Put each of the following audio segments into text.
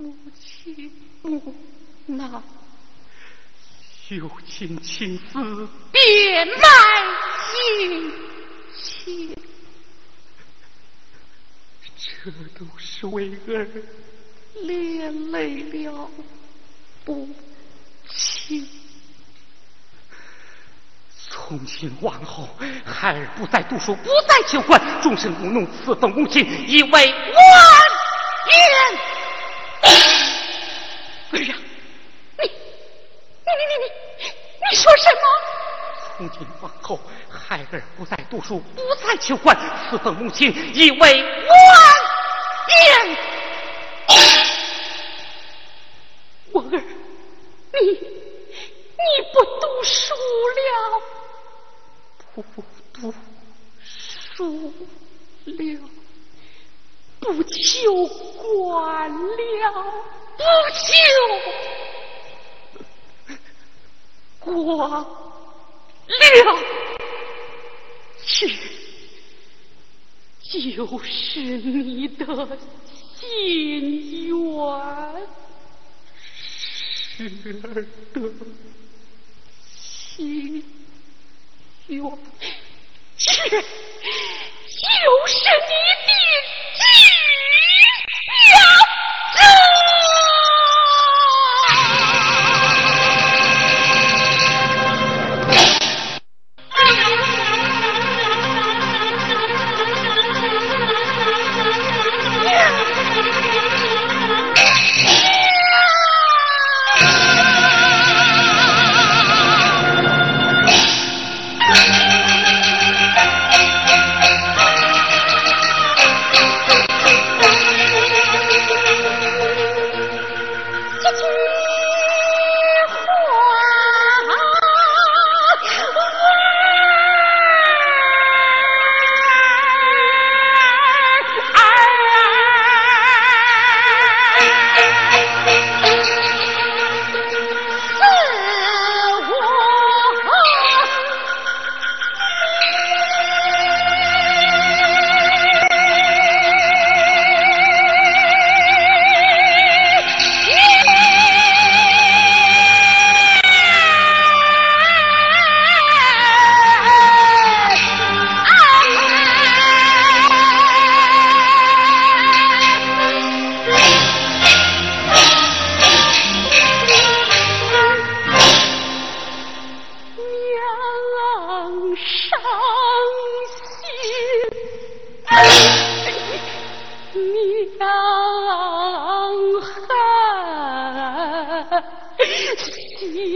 母亲母那有情情子便来迎接，这都是为儿连累了母亲。从今往后，孩儿不再读书，不再求官，终身务农，侍奉母亲，以为万言。儿啊，你，你你你你，你说什么？从今往后，孩儿不再读书，不再求官，此奉母亲，以为万言。我儿，你你不读书了？不读书了，不求官了，不求官了，这就是你的心愿，是儿的心。愿，是，就是你的计啊！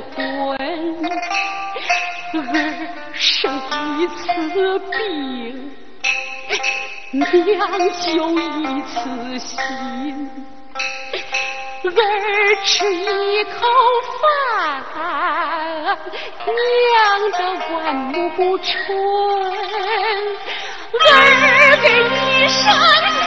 婚儿生一次病娘就一次心儿吃一口饭娘的万木春儿给你生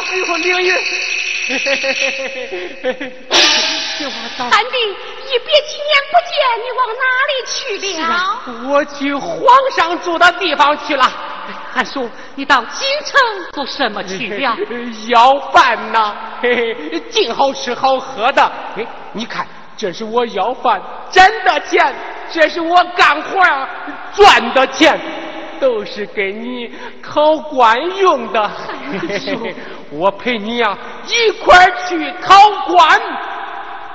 金花嫂吩咐灵云。金花嫂，三弟，一别几年不见，你往哪里去了？我去皇上住的地方去了。韩叔，你到京城做什么去了？要饭呐，嘿嘿，尽好吃好喝的。哎，你看，这是我要饭挣的钱，这是我干活啊赚的钱，都是给你考官用的。我陪你呀一块儿去考官。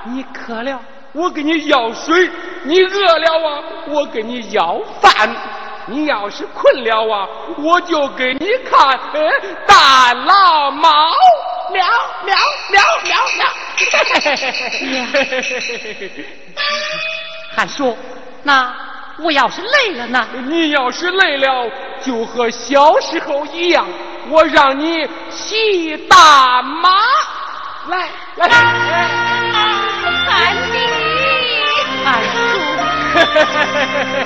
你渴了，我给你要水；你饿了啊，我给你要饭。你要是困了啊，我就给你看呃大老猫，喵喵喵喵喵。韩 叔，那我要是累了呢？你要是累了，就和小时候一样，我让你骑大马。来来，三弟，韩叔。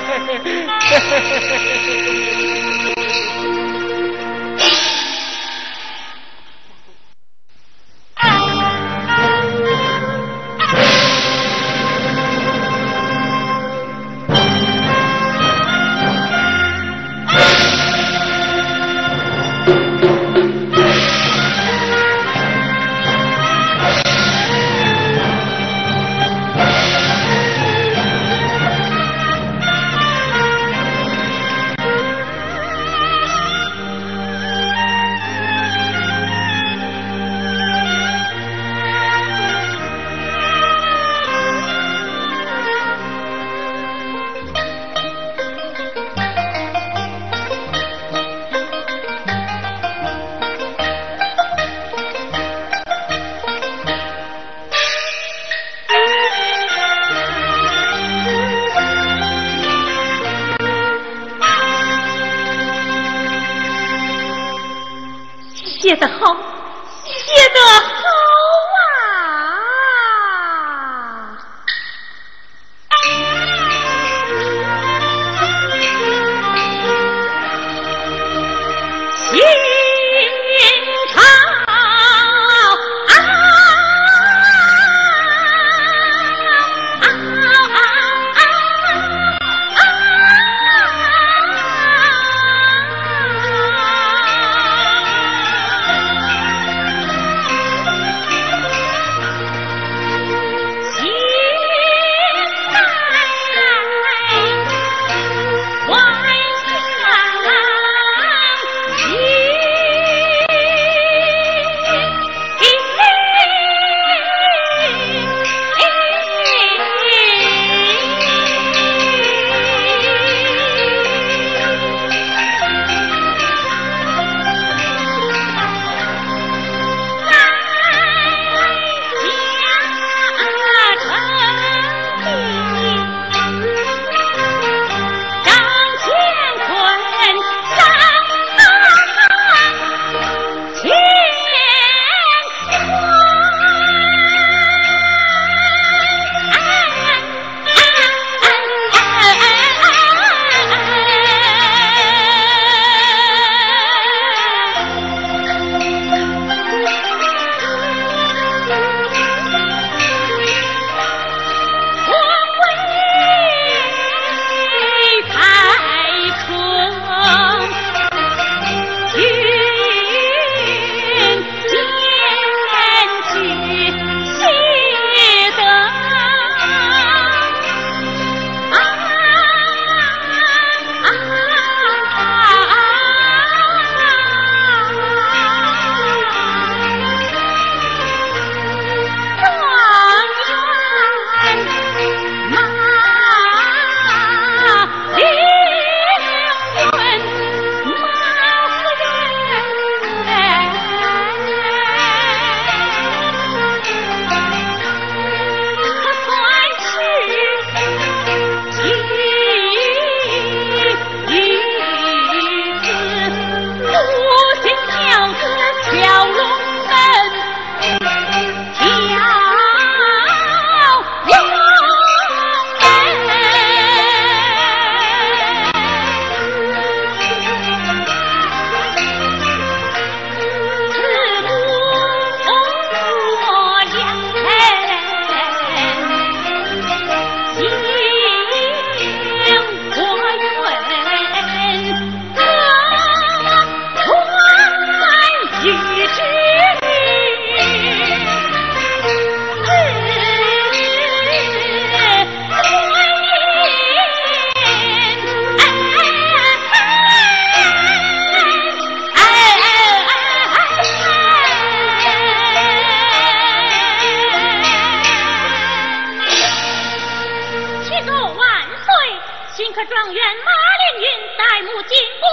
金科状元马连云带母进宫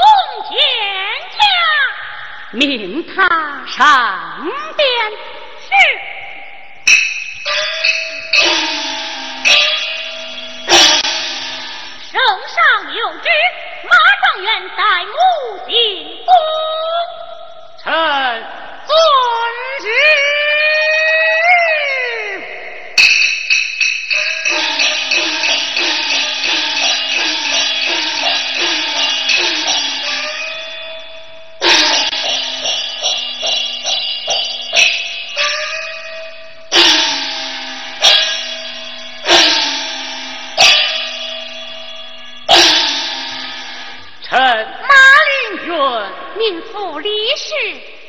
见驾，命他上殿。是。圣上有旨，马状元带母进宫。臣遵旨。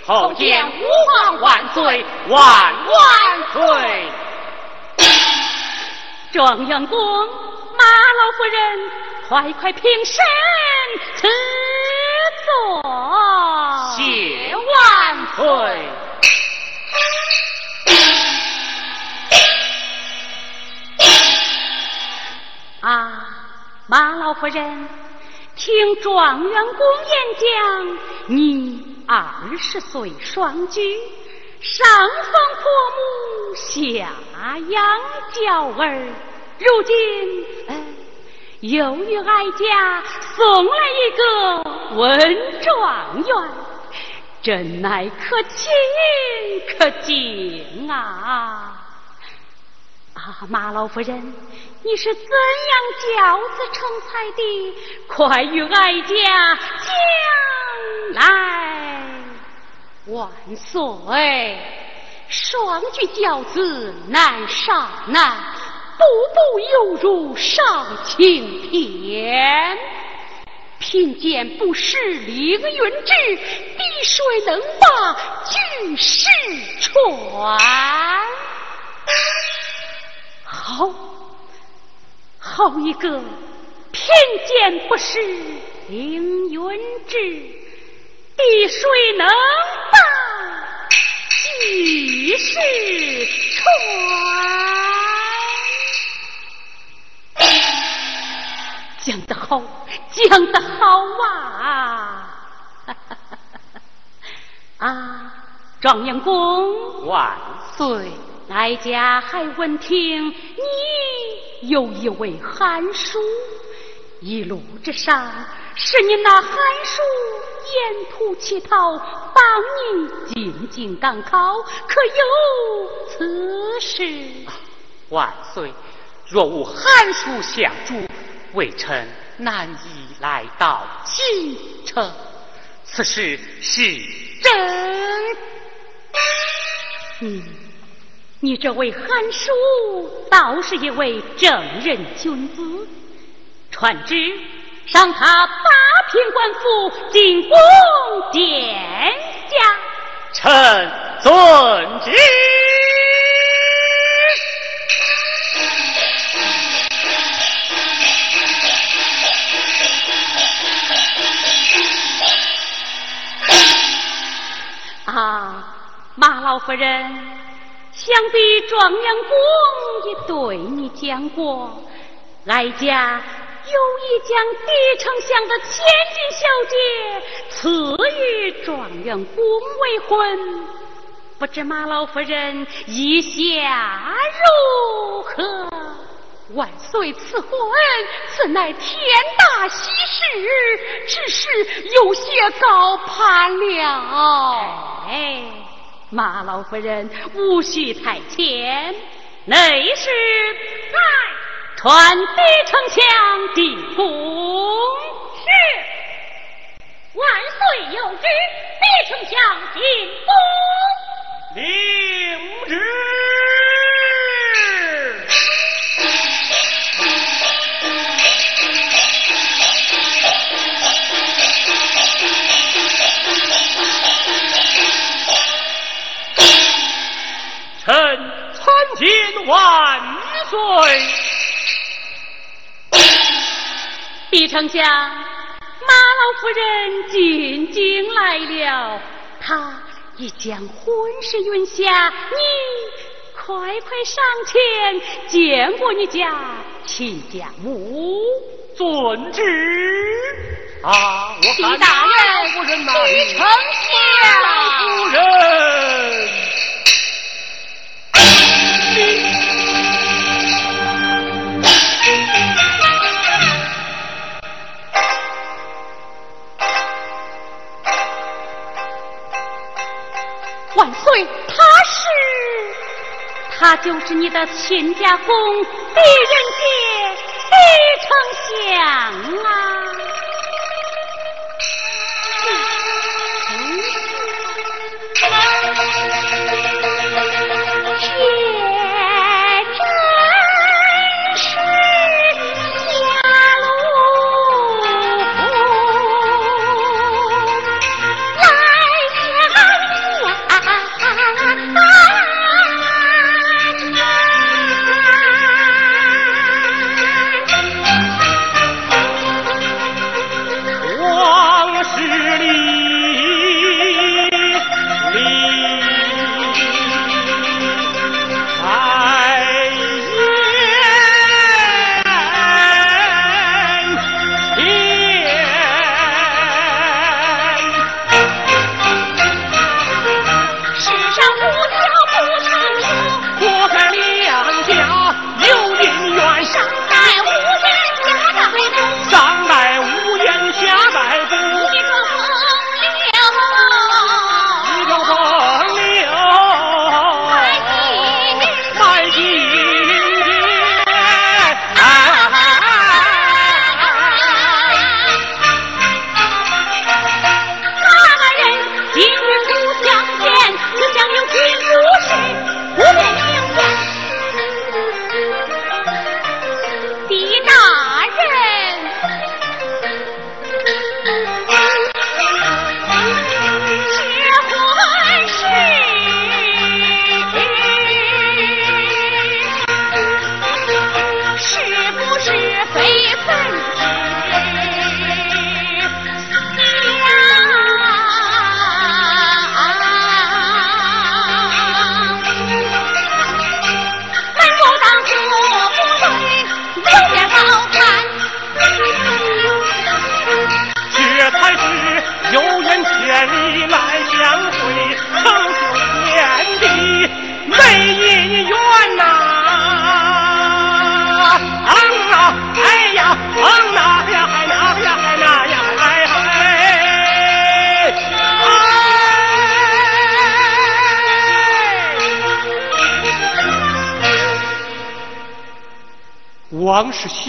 叩见吾皇万岁万万岁！状元公，马老夫人，快快平身赐座。谢万岁！啊，马老夫人。听状元公演讲，你二十岁双居，上奉婆母，下养娇儿，如今又与哀家送来一个文状元，真乃可亲可敬啊！啊，马老夫人。你是怎样教子成才的？快与哀家讲来。万岁，双举教子难上难，步步犹如上青天。贫贱不识凌云志，滴水能把举世传。好。好一个贫贱不识凌云志，滴水能把举世传。讲 得好，讲得好啊！啊，状元公万岁！哀家还闻听你有一位寒叔，一路之上是你那寒叔沿途乞讨，帮你进京赶考，可有此事？万岁，若无寒叔相助，微臣难以来到京城。此事是真。嗯。你这位韩叔倒是一位正人君子，传旨赏他八品官府，进宫见驾。臣遵旨。啊，马老夫人。想必状元公也对你讲过，哀家有意将狄丞相的千金小姐赐予状元公为婚，不知马老夫人意下如何？万岁赐婚，此乃天大喜事，只是有些高攀了。哎。马老夫人，无需太谦，内侍在传递丞相进宫。是，万岁有旨，李丞相进宫。领旨。万岁。李丞相，马老夫人进京来了，她已将婚事允下，你快快上前见过你家亲家母。遵旨。啊，我李大人，夫人呐。李丞相夫人。万岁，他是，他就是你的亲家公狄仁杰，狄丞相啊！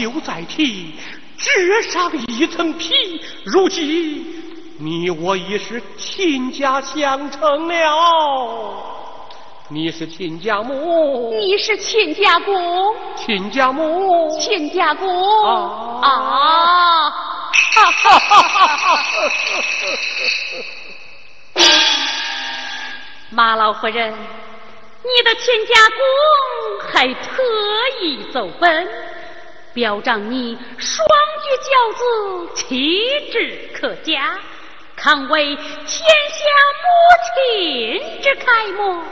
往事休再提，只上一层皮。如今你我已是亲家相称了。你是亲家母，你是亲家公，亲家母，亲家公啊啊！哈哈哈哈哈！马老夫人，你的亲家公还特意走奔，表彰你双举教子，气质可嘉，堪为天下母亲之楷模。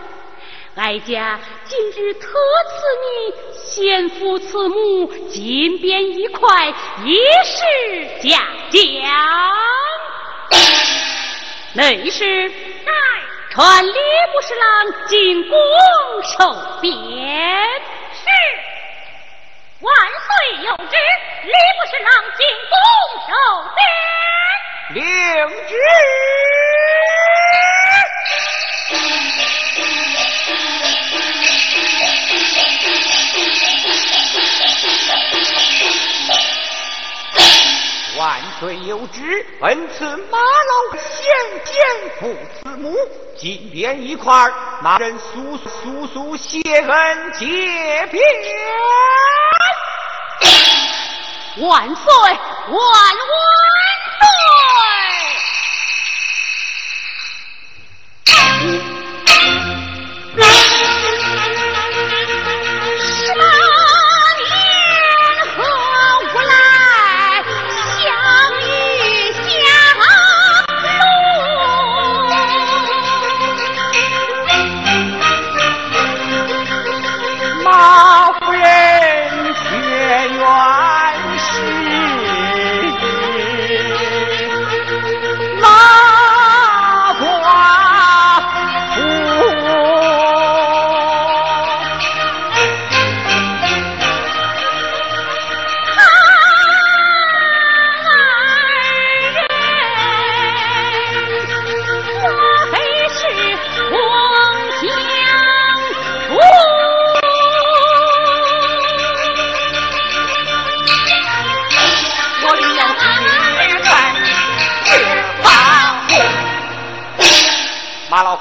哀家今日特赐你先父慈母金鞭一块，以示嘉奖。内侍乃传礼部侍郎进宫受鞭。是。万岁有旨，礼部侍郎进宫受鞭。领旨。万岁有旨，本次马老先见父慈母，金鞭一块，马人速速速谢恩结鞭。万岁，万万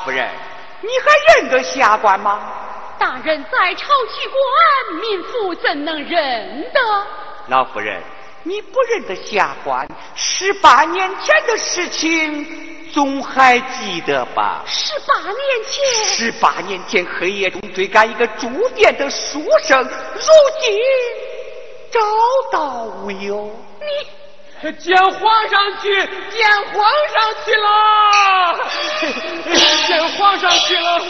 夫人，你还认得下官吗？大人在朝取官，民妇怎能认得？老夫人，你不认得下官，十八年前的事情总还记得吧？十八年前，十八年前黑夜中追赶一个住店的书生，如今找到无有？你见皇上去，见皇上去了，见皇上去了。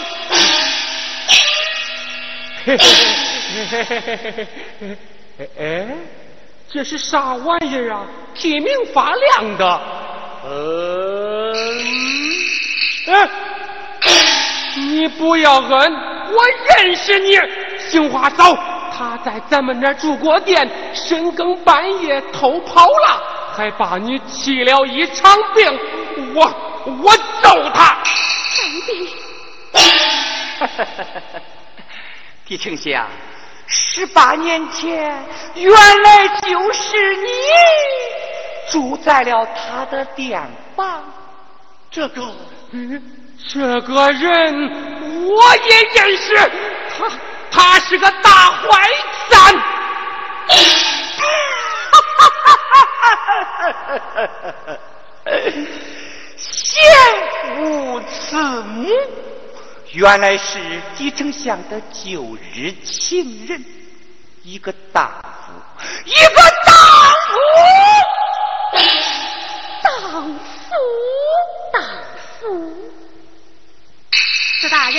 哎，这是啥玩意儿啊？披明发亮的。嗯，哎，你不要摁，我认识你，杏花嫂，他在咱们那儿住过店，深更半夜偷跑了，还把你气了一场病，我我揍他！上帝！狄丞相，十八年前原来就是你住在了他的店房。这个，嗯，这个人我也认识，他他是个大坏蛋。贤无慈母。原来是狄丞相的旧日情人，一个大夫，一个荡妇，荡妇，荡妇。司大人，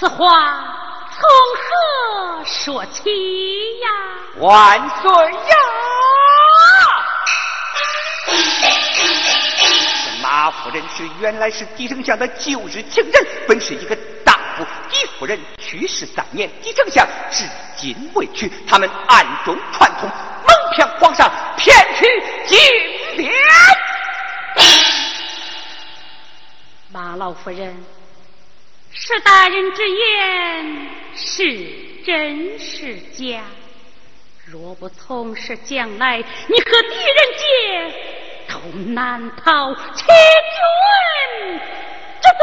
此话从何说起呀？万岁呀！马夫人是原来是狄丞相的旧日情人，本是一个大夫。狄夫人去世三年，狄丞相至今未娶，他们暗中串通，蒙骗皇上，骗取金莲。马老夫人，是大人之言是真是假？若不从实，将来你和狄仁杰。都难逃欺君之罪，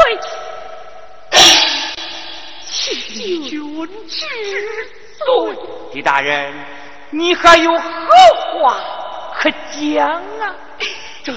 欺君之罪。狄大人，你还有何话可讲啊？这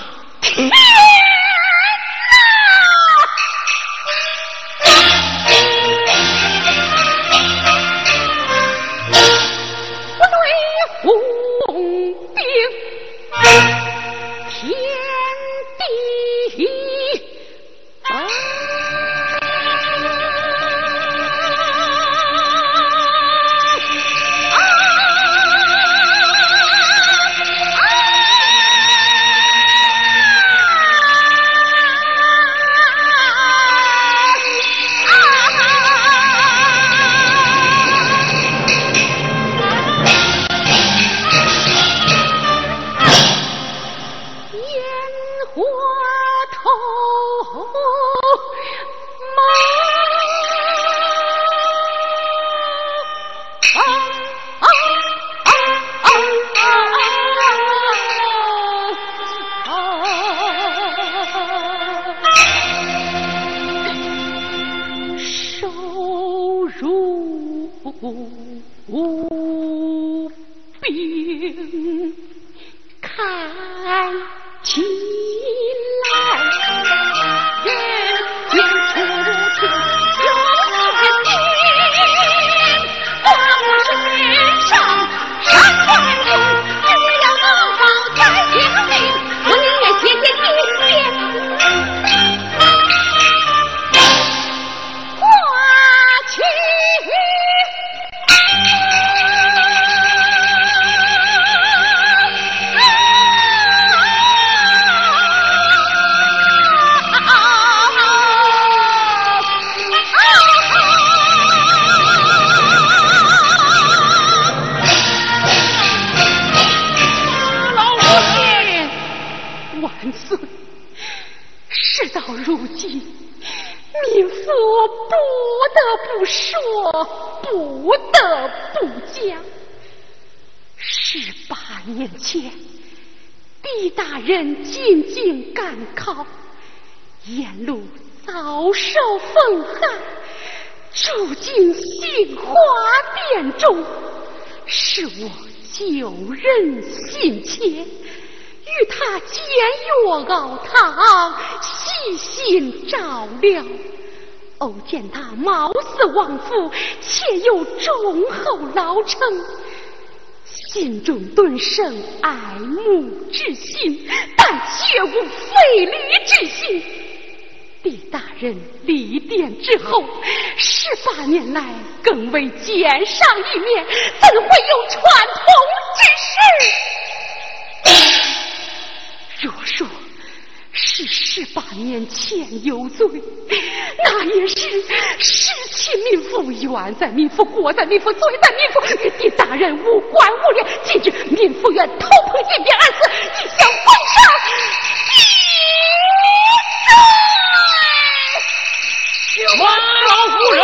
人静静赶考，沿路遭受风寒，住进杏花店中，是我旧人心切，与他煎药熬汤，细心照料。偶见他貌似王夫，且又忠厚老成。心中顿生爱慕之心，但绝无非礼之心。李大人离殿之后，十八年来更未见上一面，怎会有串通之事？若说是十八年前有罪，那也是失亲民妇，冤在民妇，过在民妇，罪在民妇，与狄大人无关无连。今日民妇愿头碰金边二字，一向奉上一罪。王老夫人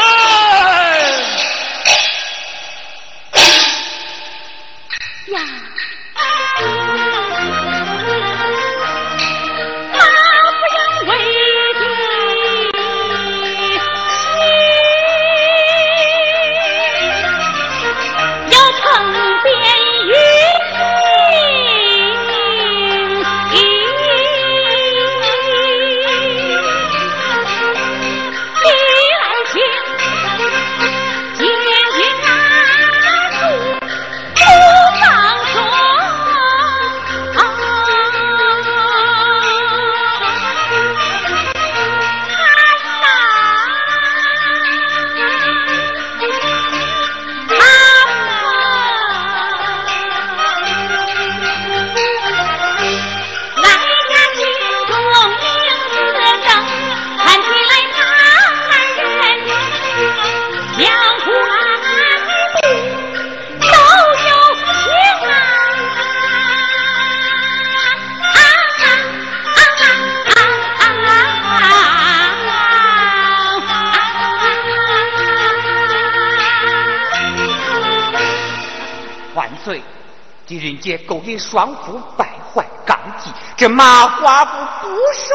勾引双夫，败坏纲纪，这马寡妇不守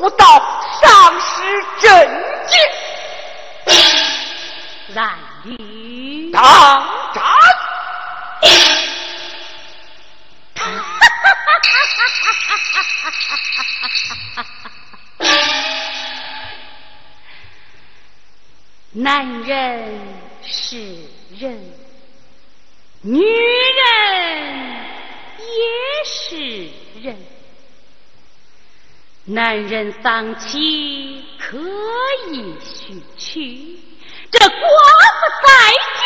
妇道，丧失贞洁。然你当斩！男人是人，女人。也是人，男人丧妻可以许娶，这寡妇在家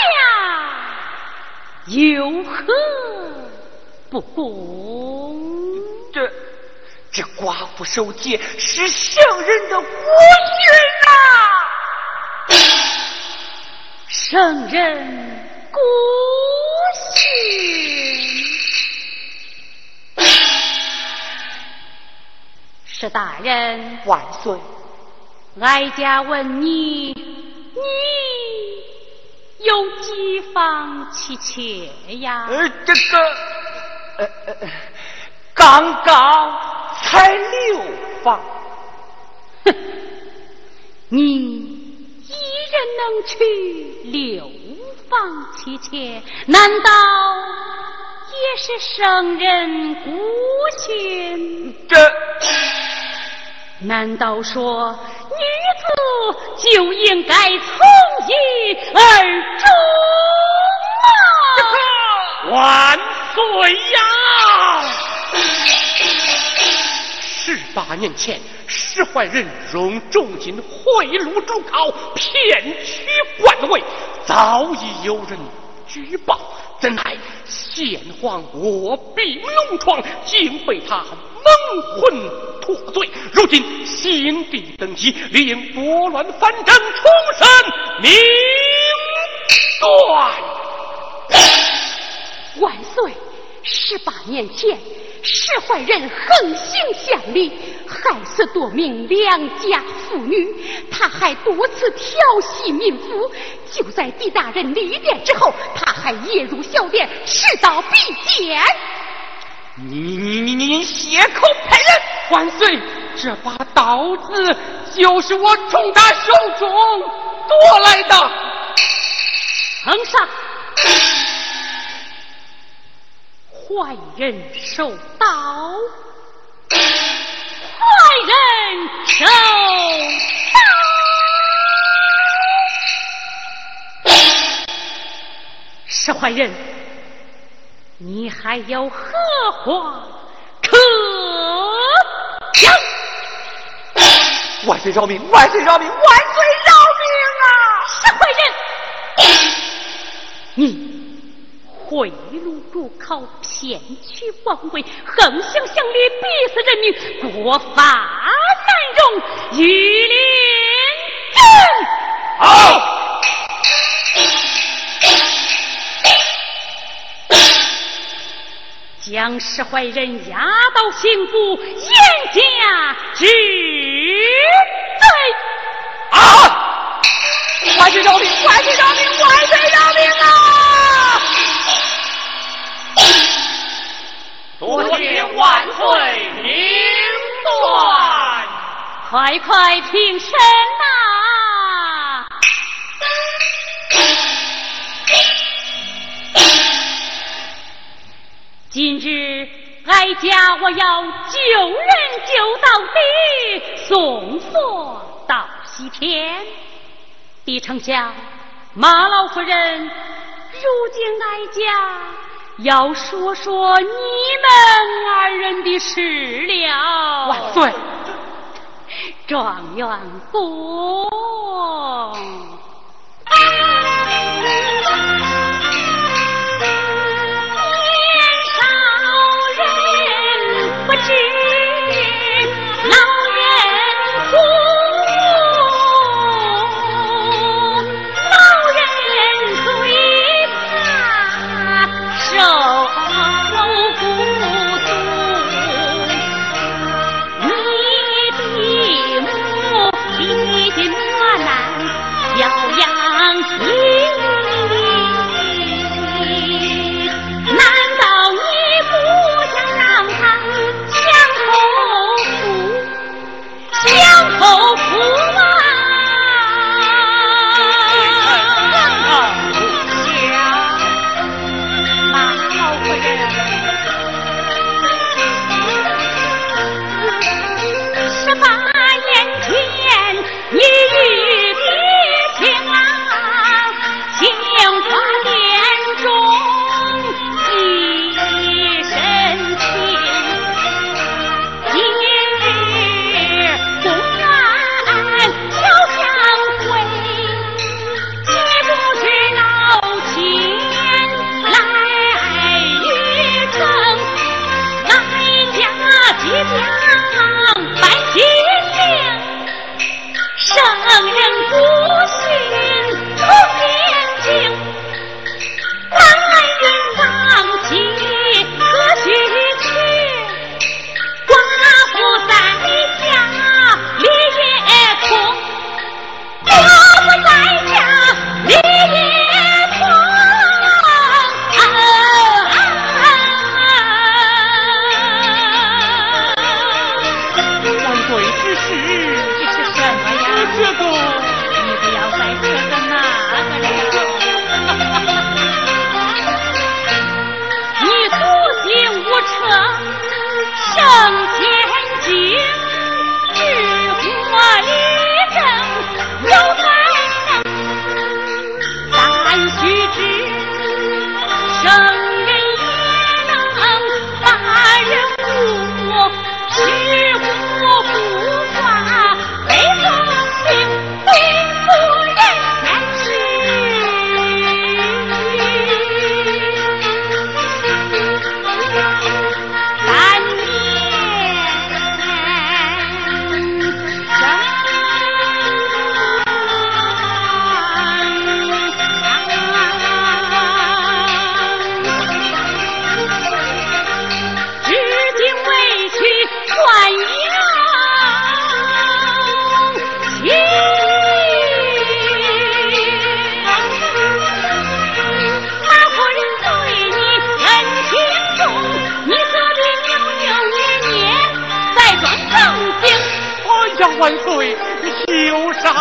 有何不公？这这寡妇守节是圣人的国训呐，圣人是大人万岁，哀家问你，你有几房妻妾呀？呃，这个，呃呃，刚刚才六房。哼，你一人能娶六房妻妾，难道也是圣人孤训？这。难道说女子就应该从一而终吗？万岁呀！十八年前，使坏人用重金贿赂主考，骗取官位，早已有人举报，怎奈先皇卧病龙床，竟被他。蒙混脱罪，如今新帝登基，理应拨乱反正，重审明断。万岁！十八年前，使坏人横行乡里，害死多名良家妇女，他还多次调戏民妇。就在狄大人离殿之后，他还夜入小店，持刀逼奸。你你你你你血口喷人！万岁！这把刀子就是我从他手中夺来的。呈上，坏人受刀，坏人受刀，是坏人，你还有何话可讲？万岁饶命！万岁饶命！万岁饶命啊！是坏人，你贿赂入考，骗取王位，横行乡里，逼死人民，国法难容，御林正。好，将使坏人押到刑部，严加治罪。啊！万岁饶命！万岁饶命！万岁饶命啊！多谢万岁明断。快快平身呐、今日哀家我要救人救到底，送佛到西天。狄丞相，马老夫人，如今哀家要说说你们二人的事了。万岁！状元公，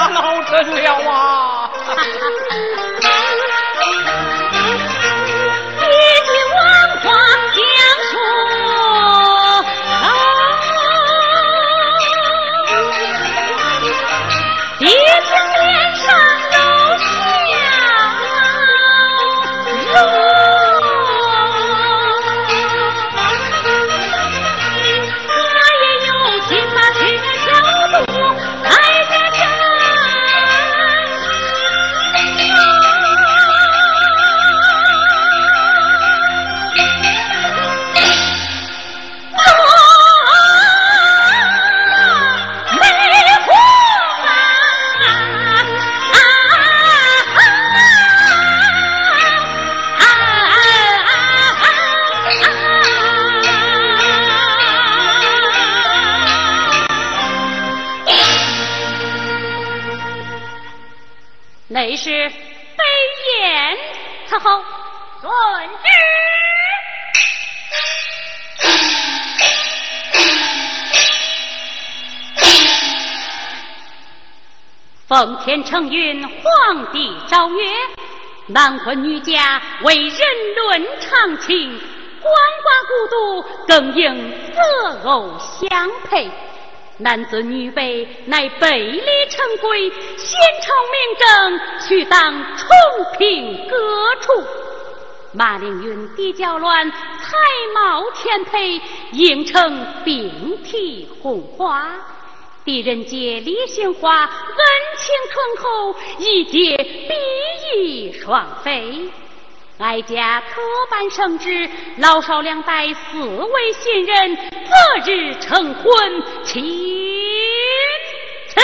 闹真了啊。奉天承运，皇帝诏曰：男婚女嫁为人伦常情，鳏寡孤独更应择偶相配。男尊女卑乃背离成规，贤朝明正须当重平各处。马陵云地较乱，才貌天配，应承并蒂红花。狄仁杰李杏花，恩情醇厚，一结比翼双飞。哀家特办圣旨，老少两代四位新人，择日成婚，请赐。